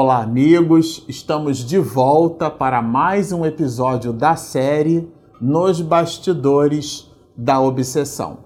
Olá, amigos! Estamos de volta para mais um episódio da série Nos Bastidores da Obsessão.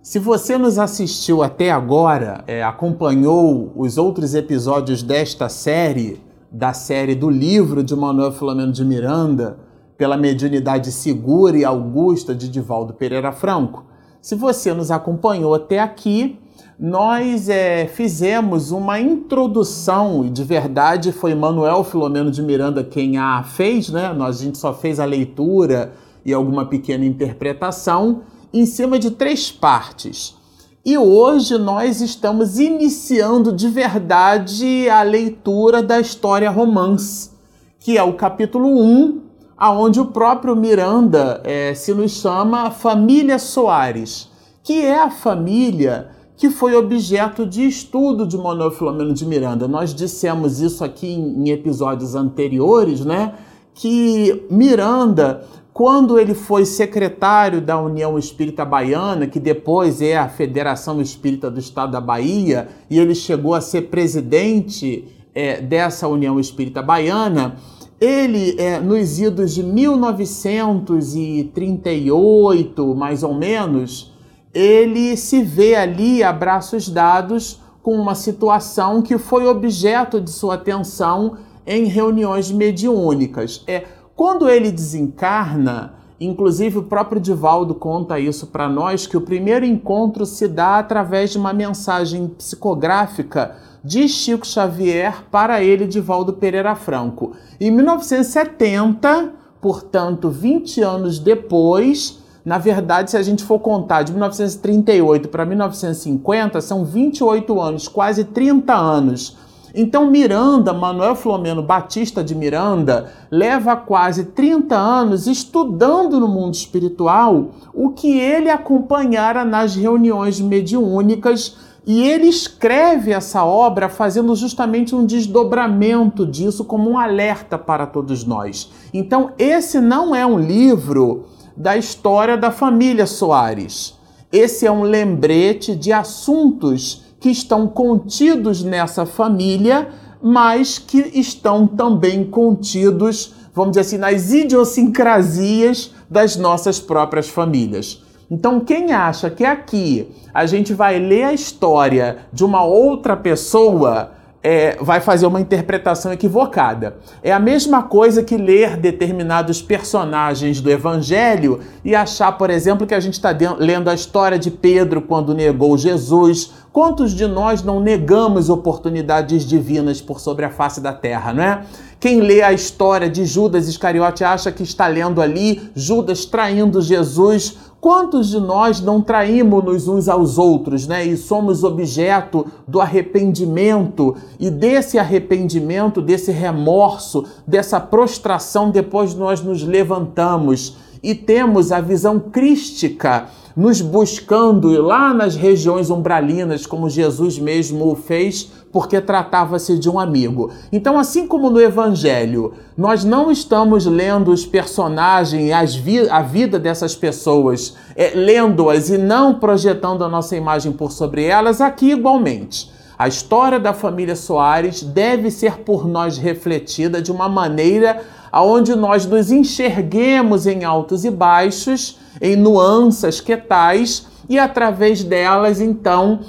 Se você nos assistiu até agora, é, acompanhou os outros episódios desta série, da série do livro de Manuel Filomeno de Miranda, pela mediunidade segura e augusta de Divaldo Pereira Franco, se você nos acompanhou até aqui, nós é, fizemos uma introdução, e de verdade foi Manuel Filomeno de Miranda quem a fez, né? Nós, a gente só fez a leitura e alguma pequena interpretação em cima de três partes. E hoje nós estamos iniciando de verdade a leitura da história romance, que é o capítulo 1, aonde o próprio Miranda é, se nos chama Família Soares, que é a família que foi objeto de estudo de Manuel Filomeno de Miranda. Nós dissemos isso aqui em, em episódios anteriores, né? Que Miranda, quando ele foi secretário da União Espírita Baiana, que depois é a Federação Espírita do Estado da Bahia, e ele chegou a ser presidente é, dessa União Espírita Baiana, ele, é, nos idos de 1938, mais ou menos, ele se vê ali a braços dados com uma situação que foi objeto de sua atenção em reuniões mediúnicas. É quando ele desencarna, inclusive o próprio Divaldo conta isso para nós que o primeiro encontro se dá através de uma mensagem psicográfica de Chico Xavier para ele Divaldo Pereira Franco. Em 1970, portanto, 20 anos depois, na verdade, se a gente for contar de 1938 para 1950, são 28 anos, quase 30 anos. Então, Miranda, Manuel Flomeno Batista de Miranda, leva quase 30 anos estudando no mundo espiritual o que ele acompanhara nas reuniões mediúnicas e ele escreve essa obra fazendo justamente um desdobramento disso como um alerta para todos nós. Então, esse não é um livro da história da família Soares. Esse é um lembrete de assuntos que estão contidos nessa família, mas que estão também contidos, vamos dizer assim, nas idiosincrasias das nossas próprias famílias. Então, quem acha que aqui a gente vai ler a história de uma outra pessoa, é, vai fazer uma interpretação equivocada. É a mesma coisa que ler determinados personagens do Evangelho e achar, por exemplo, que a gente está lendo a história de Pedro quando negou Jesus. Quantos de nós não negamos oportunidades divinas por sobre a face da terra, não é? Quem lê a história de Judas Iscariote acha que está lendo ali Judas traindo Jesus Quantos de nós não traímos uns aos outros, né? E somos objeto do arrependimento e desse arrependimento, desse remorso, dessa prostração, depois nós nos levantamos e temos a visão crística nos buscando lá nas regiões umbralinas, como Jesus mesmo o fez, porque tratava-se de um amigo. Então, assim como no Evangelho, nós não estamos lendo os personagens, vi a vida dessas pessoas, é, lendo-as e não projetando a nossa imagem por sobre elas, aqui igualmente. A história da família Soares deve ser por nós refletida de uma maneira aonde nós nos enxerguemos em altos e baixos, em nuances que tais, e através delas, então,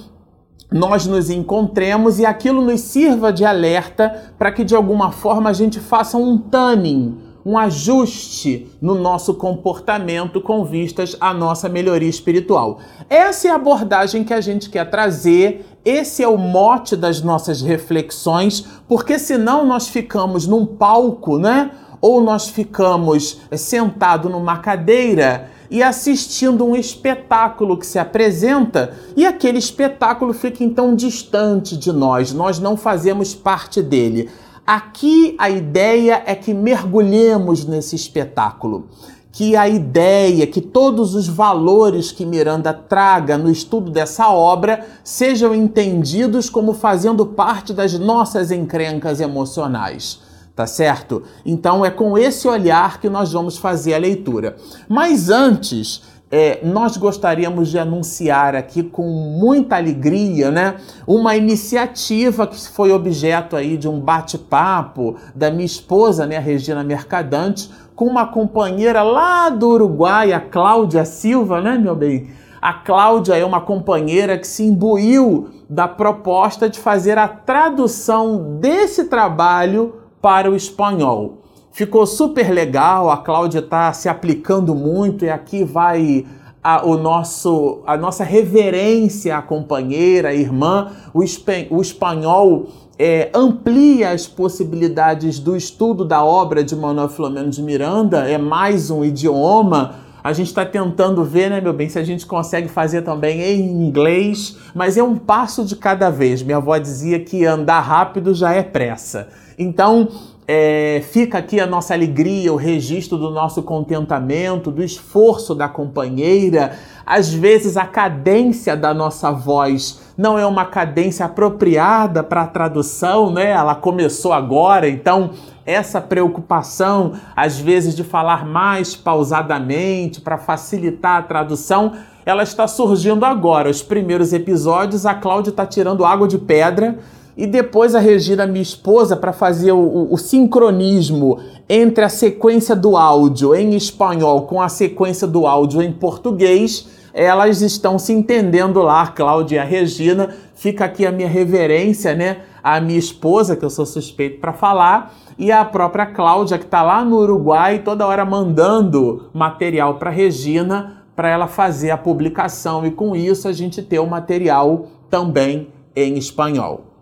nós nos encontremos e aquilo nos sirva de alerta para que de alguma forma a gente faça um tanning, um ajuste no nosso comportamento com vistas à nossa melhoria espiritual. Essa é a abordagem que a gente quer trazer, esse é o mote das nossas reflexões, porque senão nós ficamos num palco, né? Ou nós ficamos sentado numa cadeira e assistindo um espetáculo que se apresenta e aquele espetáculo fica então distante de nós, nós não fazemos parte dele. Aqui a ideia é que mergulhemos nesse espetáculo, que a ideia, que todos os valores que Miranda traga no estudo dessa obra sejam entendidos como fazendo parte das nossas encrencas emocionais tá certo? Então é com esse olhar que nós vamos fazer a leitura. Mas antes, é, nós gostaríamos de anunciar aqui com muita alegria, né, uma iniciativa que foi objeto aí de um bate-papo da minha esposa, né, Regina Mercadante, com uma companheira lá do Uruguai, a Cláudia Silva, né, meu bem? A Cláudia é uma companheira que se imbuiu da proposta de fazer a tradução desse trabalho para o espanhol. Ficou super legal, a Cláudia está se aplicando muito e aqui vai a, o nosso, a nossa reverência à companheira, à irmã. O, o espanhol é, amplia as possibilidades do estudo da obra de Manuel Filomeno de Miranda, é mais um idioma. A gente está tentando ver, né, meu bem, se a gente consegue fazer também em inglês, mas é um passo de cada vez. Minha avó dizia que andar rápido já é pressa. Então, é, fica aqui a nossa alegria, o registro do nosso contentamento, do esforço da companheira. Às vezes a cadência da nossa voz não é uma cadência apropriada para a tradução, né? Ela começou agora, então essa preocupação, às vezes, de falar mais pausadamente para facilitar a tradução, ela está surgindo agora. Os primeiros episódios, a Cláudia está tirando água de pedra e depois a Regina, minha esposa, para fazer o, o, o, sincronismo entre a sequência do áudio em espanhol com a sequência do áudio em português, elas estão se entendendo lá, Cláudia e a Regina. Fica aqui a minha reverência, né? A minha esposa, que eu sou suspeito para falar, e a própria Cláudia, que está lá no Uruguai, toda hora mandando material para Regina para ela fazer a publicação e com isso a gente ter o material também em espanhol.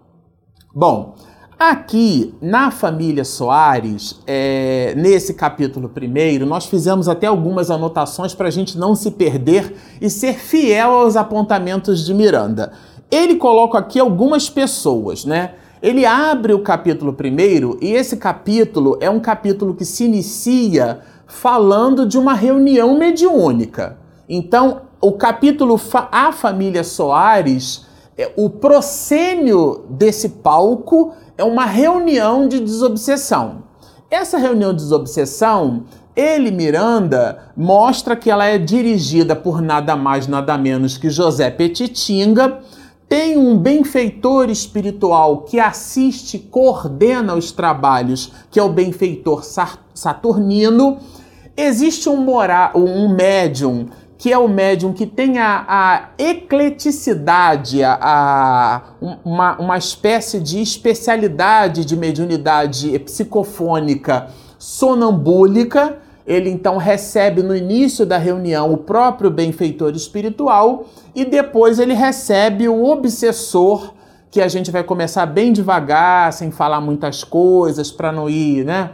Bom, aqui na família Soares, é, nesse capítulo primeiro, nós fizemos até algumas anotações para a gente não se perder e ser fiel aos apontamentos de Miranda. Ele coloca aqui algumas pessoas, né? Ele abre o capítulo primeiro e esse capítulo é um capítulo que se inicia falando de uma reunião mediúnica. Então, o capítulo A Família Soares o proscênio desse palco é uma reunião de desobsessão. Essa reunião de desobsessão, ele, Miranda, mostra que ela é dirigida por nada mais, nada menos que José Petitinga. Tem um benfeitor espiritual que assiste, coordena os trabalhos, que é o benfeitor Saturnino. Existe um, mora, um médium que é o médium que tem a, a ecleticidade, a, a, uma, uma espécie de especialidade de mediunidade psicofônica sonambúlica. Ele então recebe no início da reunião o próprio benfeitor espiritual e depois ele recebe o obsessor, que a gente vai começar bem devagar, sem falar muitas coisas, para não ir, né?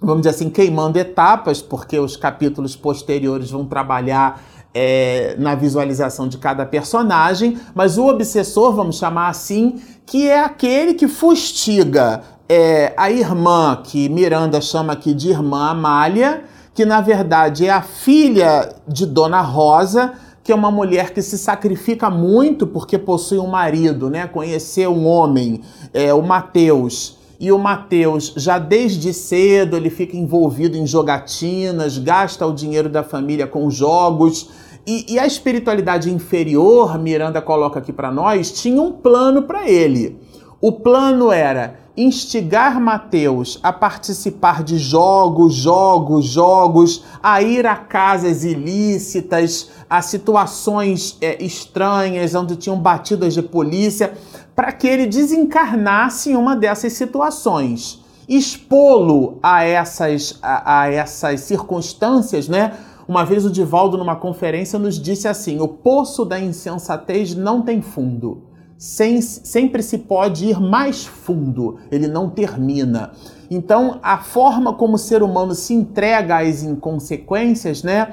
Vamos dizer assim, queimando etapas, porque os capítulos posteriores vão trabalhar é, na visualização de cada personagem, mas o obsessor, vamos chamar assim, que é aquele que fustiga é, a irmã, que Miranda chama aqui de irmã Amália, que na verdade é a filha de Dona Rosa, que é uma mulher que se sacrifica muito porque possui um marido, né? Conheceu um homem, é, o Mateus, e o Mateus, já desde cedo, ele fica envolvido em jogatinas, gasta o dinheiro da família com jogos. E, e a espiritualidade inferior, Miranda coloca aqui para nós, tinha um plano para ele. O plano era instigar Mateus a participar de jogos, jogos, jogos, a ir a casas ilícitas, a situações é, estranhas, onde tinham batidas de polícia, para que ele desencarnasse em uma dessas situações. Expô-lo a essas, a, a essas circunstâncias, né? Uma vez o Divaldo, numa conferência, nos disse assim: o poço da insensatez não tem fundo. Sem, sempre se pode ir mais fundo, ele não termina. Então, a forma como o ser humano se entrega às inconsequências, né?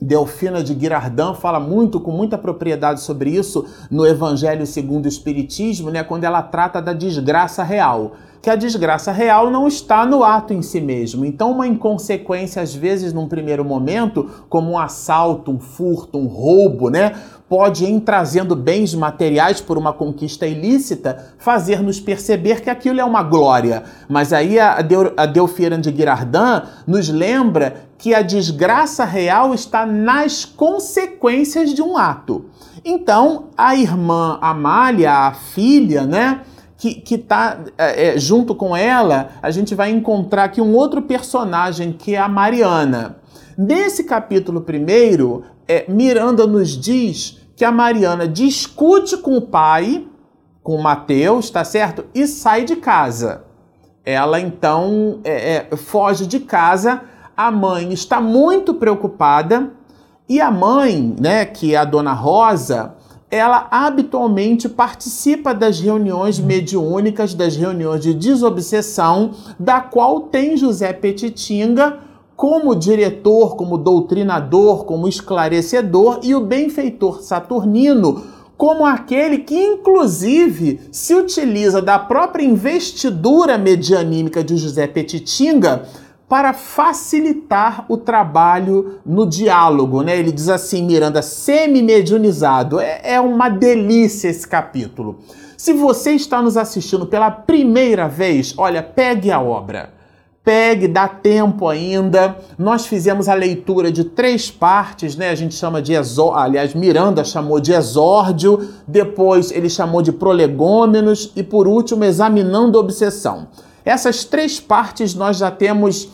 Delfina de Girardin fala muito, com muita propriedade sobre isso no Evangelho segundo o Espiritismo, né, quando ela trata da desgraça real. Que a desgraça real não está no ato em si mesmo. Então, uma inconsequência, às vezes, num primeiro momento, como um assalto, um furto, um roubo, né? Pode, em trazendo bens materiais por uma conquista ilícita, fazer-nos perceber que aquilo é uma glória. Mas aí a, Deu, a Delfira de Girardin nos lembra que a desgraça real está nas consequências de um ato. Então, a irmã Amália, a filha, né? Que está é, é, junto com ela, a gente vai encontrar aqui um outro personagem que é a Mariana. Nesse capítulo primeiro, é, Miranda nos diz que a Mariana discute com o pai, com o Mateus, tá certo? E sai de casa. Ela então é, é, foge de casa. A mãe está muito preocupada e a mãe, né, que é a dona Rosa, ela habitualmente participa das reuniões mediúnicas, das reuniões de desobsessão, da qual tem José Petitinga como diretor, como doutrinador, como esclarecedor e o benfeitor Saturnino como aquele que, inclusive, se utiliza da própria investidura medianímica de José Petitinga para facilitar o trabalho no diálogo, né? Ele diz assim, Miranda, semi-mediunizado. É, é uma delícia esse capítulo. Se você está nos assistindo pela primeira vez, olha, pegue a obra. Pegue, dá tempo ainda. Nós fizemos a leitura de três partes, né? A gente chama de exórdio, aliás, Miranda chamou de exórdio, depois ele chamou de prolegômenos e por último, examinando obsessão. Essas três partes nós já temos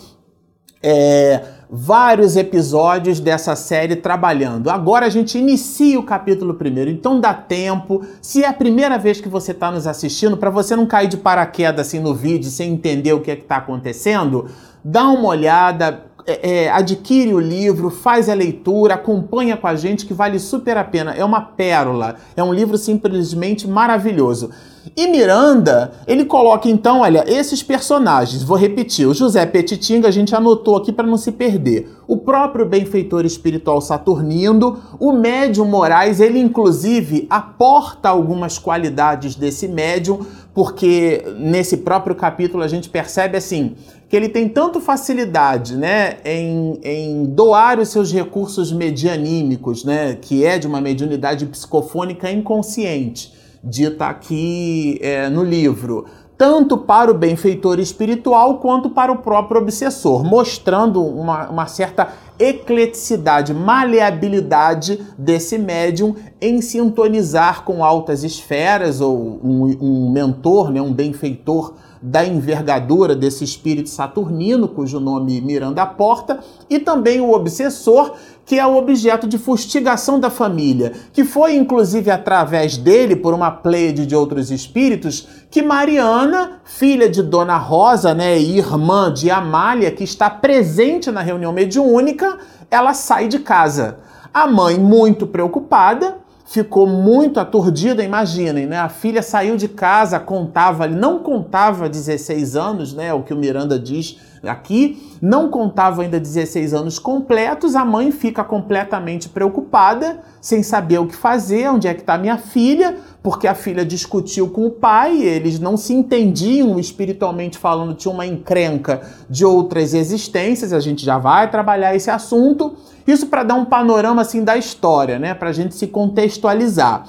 é, vários episódios dessa série trabalhando. Agora a gente inicia o capítulo primeiro, então dá tempo. Se é a primeira vez que você está nos assistindo, para você não cair de paraquedas assim no vídeo sem entender o que é está acontecendo, dá uma olhada, é, é, adquire o livro, faz a leitura, acompanha com a gente que vale super a pena. É uma pérola, é um livro simplesmente maravilhoso. E Miranda, ele coloca então, olha, esses personagens, vou repetir, o José Petitinga a gente anotou aqui para não se perder. O próprio benfeitor espiritual Saturnino, o médium Moraes, ele inclusive aporta algumas qualidades desse médium, porque nesse próprio capítulo a gente percebe assim, que ele tem tanto facilidade né, em, em doar os seus recursos medianímicos, né, que é de uma mediunidade psicofônica inconsciente dita aqui é, no livro, tanto para o benfeitor espiritual quanto para o próprio obsessor, mostrando uma, uma certa ecleticidade, maleabilidade desse médium em sintonizar com altas esferas ou um, um mentor, né, um benfeitor da envergadura desse espírito saturnino, cujo nome Miranda porta, e também o obsessor, que é o objeto de fustigação da família, que foi inclusive através dele, por uma pleiade de outros espíritos, que Mariana, filha de Dona Rosa, né, e irmã de Amália, que está presente na reunião mediúnica, ela sai de casa. A mãe, muito preocupada, ficou muito aturdida, imaginem, né? A filha saiu de casa, contava, não contava 16 anos, né? O que o Miranda diz aqui, não contava ainda 16 anos completos, a mãe fica completamente preocupada, sem saber o que fazer, onde é que está minha filha, porque a filha discutiu com o pai, eles não se entendiam espiritualmente falando, tinha uma encrenca de outras existências, a gente já vai trabalhar esse assunto. Isso para dar um panorama assim da história, né, para a gente se contextualizar.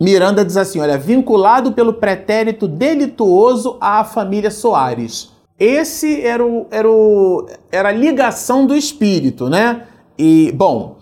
Miranda diz assim: olha, vinculado pelo pretérito delituoso à família Soares. Esse era, o, era, o, era a ligação do espírito, né? E, bom,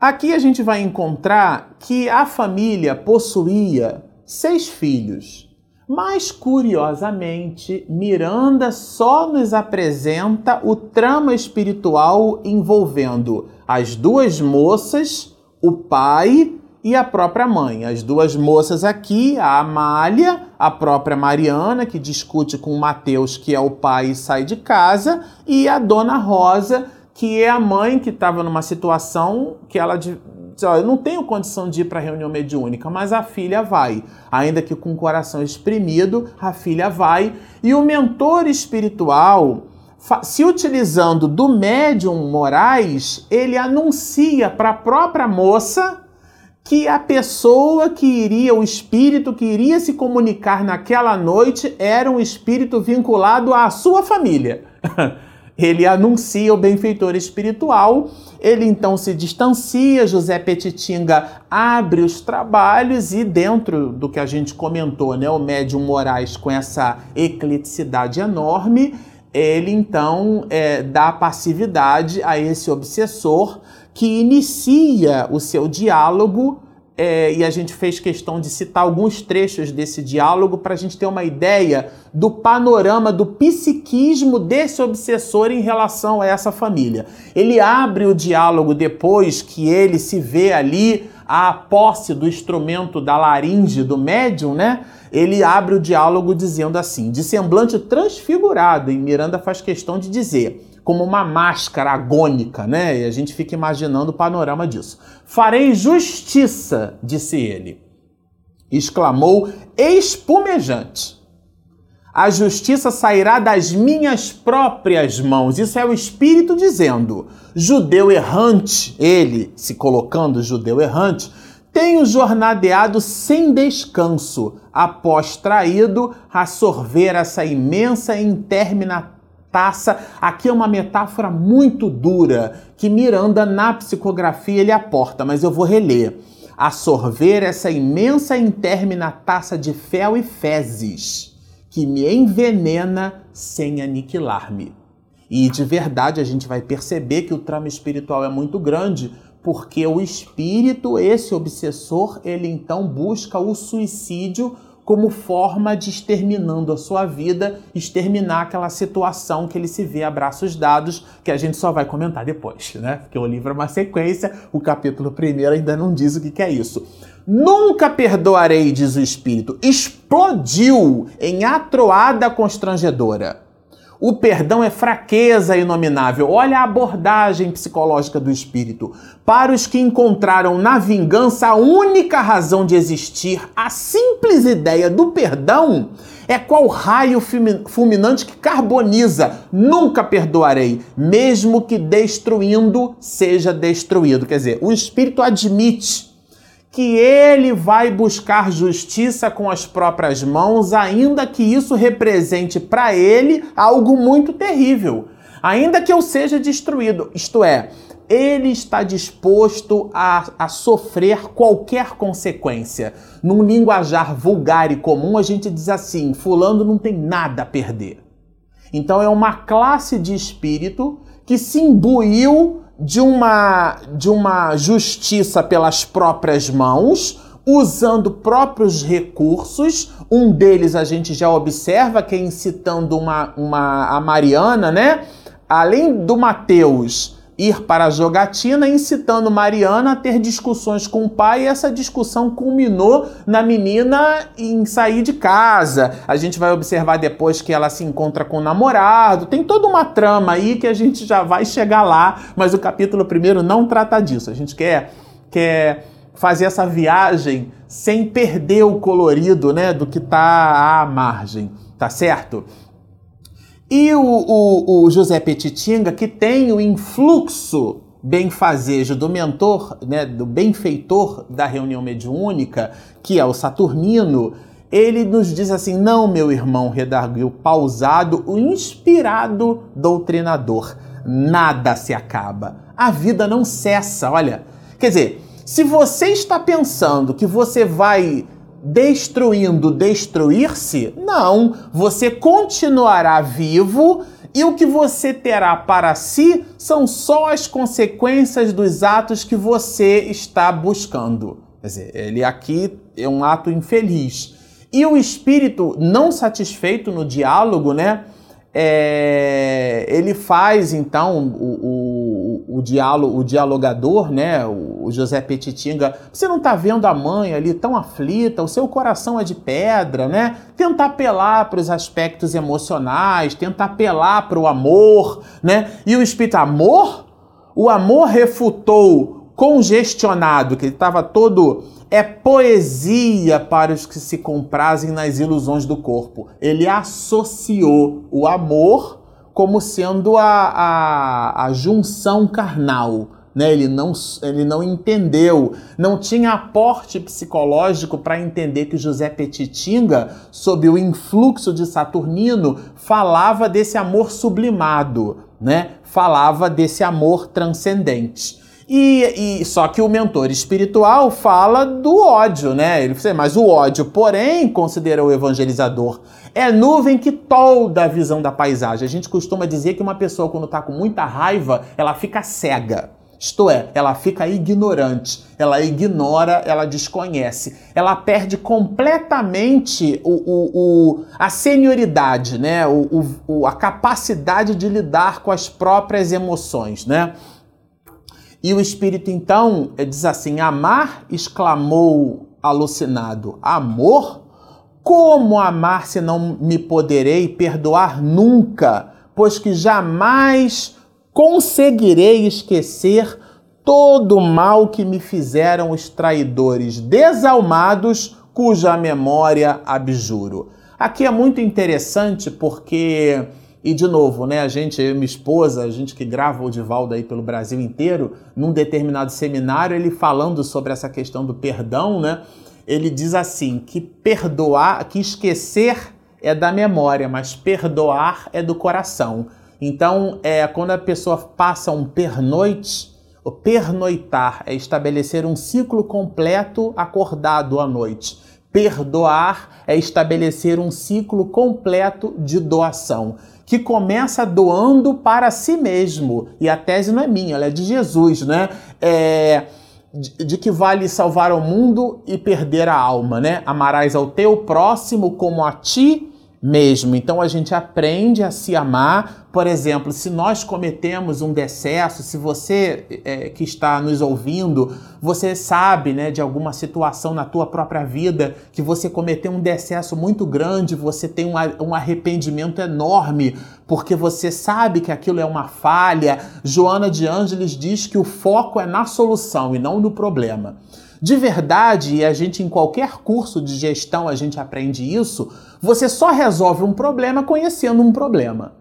Aqui a gente vai encontrar que a família possuía seis filhos. Mas curiosamente, Miranda só nos apresenta o trama espiritual envolvendo as duas moças, o pai e a própria mãe. As duas moças aqui, a Amália, a própria Mariana, que discute com o Mateus, que é o pai e sai de casa, e a dona Rosa, que é a mãe que estava numa situação que ela diz, eu não tenho condição de ir para a reunião mediúnica, mas a filha vai. Ainda que com o coração exprimido, a filha vai. E o mentor espiritual, se utilizando do médium Moraes, ele anuncia para a própria moça que a pessoa que iria, o espírito que iria se comunicar naquela noite era um espírito vinculado à sua família. Ele anuncia o benfeitor espiritual, ele então se distancia, José Petitinga abre os trabalhos e dentro do que a gente comentou, né, o médium Moraes com essa ecleticidade enorme, ele então é, dá passividade a esse obsessor que inicia o seu diálogo é, e a gente fez questão de citar alguns trechos desse diálogo para a gente ter uma ideia do panorama, do psiquismo desse obsessor em relação a essa família. Ele abre o diálogo depois que ele se vê ali a posse do instrumento da laringe do médium, né? Ele abre o diálogo dizendo assim, de semblante transfigurado, e Miranda faz questão de dizer como uma máscara agônica, né? E a gente fica imaginando o panorama disso. Farei justiça, disse ele. Exclamou espumejante. A justiça sairá das minhas próprias mãos. Isso é o Espírito dizendo. Judeu errante, ele se colocando judeu errante, tenho jornadeado sem descanso, após traído a sorver essa imensa e interminável taça. Aqui é uma metáfora muito dura que Miranda na psicografia ele aporta, mas eu vou reler. A sorver essa imensa intermina taça de fel e fezes que me envenena sem aniquilar-me. E de verdade a gente vai perceber que o trama espiritual é muito grande, porque o espírito, esse obsessor, ele então busca o suicídio como forma de exterminando a sua vida, exterminar aquela situação que ele se vê a braços dados, que a gente só vai comentar depois, né? Porque o livro é uma sequência, o capítulo primeiro ainda não diz o que é isso. Nunca perdoarei, diz o Espírito. Explodiu em atroada constrangedora. O perdão é fraqueza inominável. Olha a abordagem psicológica do espírito. Para os que encontraram na vingança a única razão de existir, a simples ideia do perdão é qual raio fulminante que carboniza. Nunca perdoarei, mesmo que destruindo seja destruído. Quer dizer, o espírito admite que ele vai buscar justiça com as próprias mãos, ainda que isso represente para ele algo muito terrível, ainda que eu seja destruído. Isto é, ele está disposto a, a sofrer qualquer consequência. Num linguajar vulgar e comum, a gente diz assim: Fulano não tem nada a perder. Então é uma classe de espírito que se imbuiu de uma, de uma justiça pelas próprias mãos, usando próprios recursos. Um deles a gente já observa que é incitando uma, uma, a Mariana, né? Além do Mateus ir para a jogatina, incitando Mariana a ter discussões com o pai, e essa discussão culminou na menina em sair de casa. A gente vai observar depois que ela se encontra com o namorado. Tem toda uma trama aí que a gente já vai chegar lá, mas o capítulo primeiro não trata disso. A gente quer quer fazer essa viagem sem perder o colorido, né, do que está à margem, tá certo? E o, o, o José Petitinga, que tem o influxo benfazejo do mentor, né, do benfeitor da reunião mediúnica, que é o Saturnino, ele nos diz assim: não, meu irmão, redarguiu pausado, o inspirado doutrinador. Nada se acaba. A vida não cessa. Olha, quer dizer, se você está pensando que você vai destruindo destruir-se? Não, você continuará vivo e o que você terá para si são só as consequências dos atos que você está buscando. Quer dizer, ele aqui é um ato infeliz. E o espírito não satisfeito no diálogo, né? É, ele faz então o, o, o, diálogo, o dialogador, né, o José Petitinga, você não está vendo a mãe ali tão aflita, o seu coração é de pedra, né? Tenta apelar para os aspectos emocionais, tenta apelar para o amor, né? E o espírito, amor? O amor refutou congestionado, que ele estava todo é poesia para os que se comprazem nas ilusões do corpo. Ele associou o amor como sendo a, a, a junção carnal, né? Ele não, ele não entendeu, não tinha aporte psicológico para entender que José Petitinga, sob o influxo de Saturnino, falava desse amor sublimado, né? Falava desse amor transcendente. E, e, só que o mentor espiritual fala do ódio, né? Ele fala, mas o ódio, porém, considera o evangelizador, é nuvem que tolda a visão da paisagem. A gente costuma dizer que uma pessoa, quando está com muita raiva, ela fica cega. Isto é, ela fica ignorante, ela ignora, ela desconhece, ela perde completamente o, o, o a senioridade, né? O, o, a capacidade de lidar com as próprias emoções, né? E o espírito então diz assim: Amar, exclamou alucinado, amor? Como amar se não me poderei perdoar nunca, pois que jamais conseguirei esquecer todo o mal que me fizeram os traidores desalmados, cuja memória abjuro. Aqui é muito interessante porque, e de novo, né, a gente, eu minha esposa, a gente que grava o Divaldo aí pelo Brasil inteiro, num determinado seminário, ele falando sobre essa questão do perdão, né, ele diz assim, que perdoar, que esquecer é da memória, mas perdoar é do coração. Então, é, quando a pessoa passa um pernoite, o pernoitar é estabelecer um ciclo completo acordado à noite. Perdoar é estabelecer um ciclo completo de doação, que começa doando para si mesmo. E a tese não é minha, ela é de Jesus, né? É, de, de que vale salvar o mundo e perder a alma, né? Amarás ao teu próximo como a ti mesmo. Então a gente aprende a se amar. Por exemplo, se nós cometemos um decesso, se você é, que está nos ouvindo, você sabe né, de alguma situação na tua própria vida que você cometeu um decesso muito grande, você tem um, um arrependimento enorme, porque você sabe que aquilo é uma falha. Joana de Ângeles diz que o foco é na solução e não no problema. De verdade, e a gente em qualquer curso de gestão a gente aprende isso, você só resolve um problema conhecendo um problema.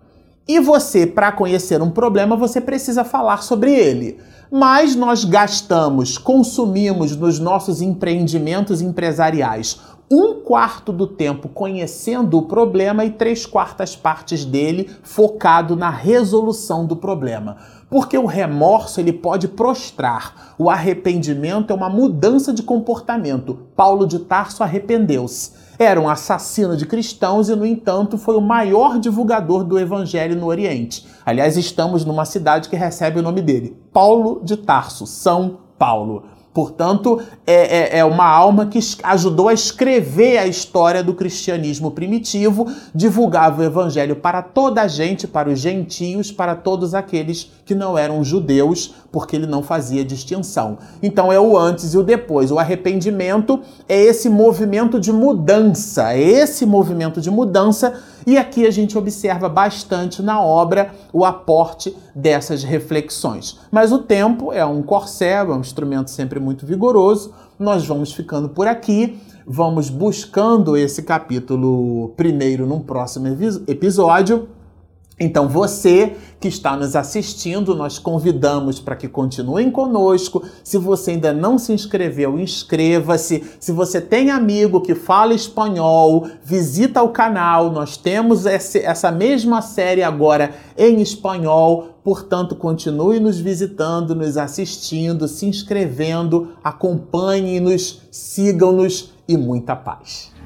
E você, para conhecer um problema, você precisa falar sobre ele. Mas nós gastamos, consumimos nos nossos empreendimentos empresariais um quarto do tempo conhecendo o problema e três quartas partes dele focado na resolução do problema. Porque o remorso ele pode prostrar, o arrependimento é uma mudança de comportamento. Paulo de Tarso arrependeu-se. Era um assassino de cristãos e, no entanto, foi o maior divulgador do evangelho no Oriente. Aliás, estamos numa cidade que recebe o nome dele, Paulo de Tarso, São Paulo. Portanto, é, é, é, uma alma que ajudou a escrever a história do cristianismo primitivo, divulgava o evangelho para toda a gente, para os gentios, para todos aqueles que não eram judeus, porque ele não fazia distinção. Então é o antes e o depois. O arrependimento é esse movimento de mudança, é esse movimento de mudança e aqui a gente observa bastante na obra o aporte dessas reflexões. Mas o tempo é um corcel, é um instrumento sempre muito vigoroso. Nós vamos ficando por aqui, vamos buscando esse capítulo primeiro num próximo episódio. Então, você que está nos assistindo, nós convidamos para que continuem conosco. Se você ainda não se inscreveu, inscreva-se. Se você tem amigo que fala espanhol, visita o canal. Nós temos essa mesma série agora em espanhol. Portanto, continue nos visitando, nos assistindo, se inscrevendo, acompanhem-nos, sigam-nos e muita paz.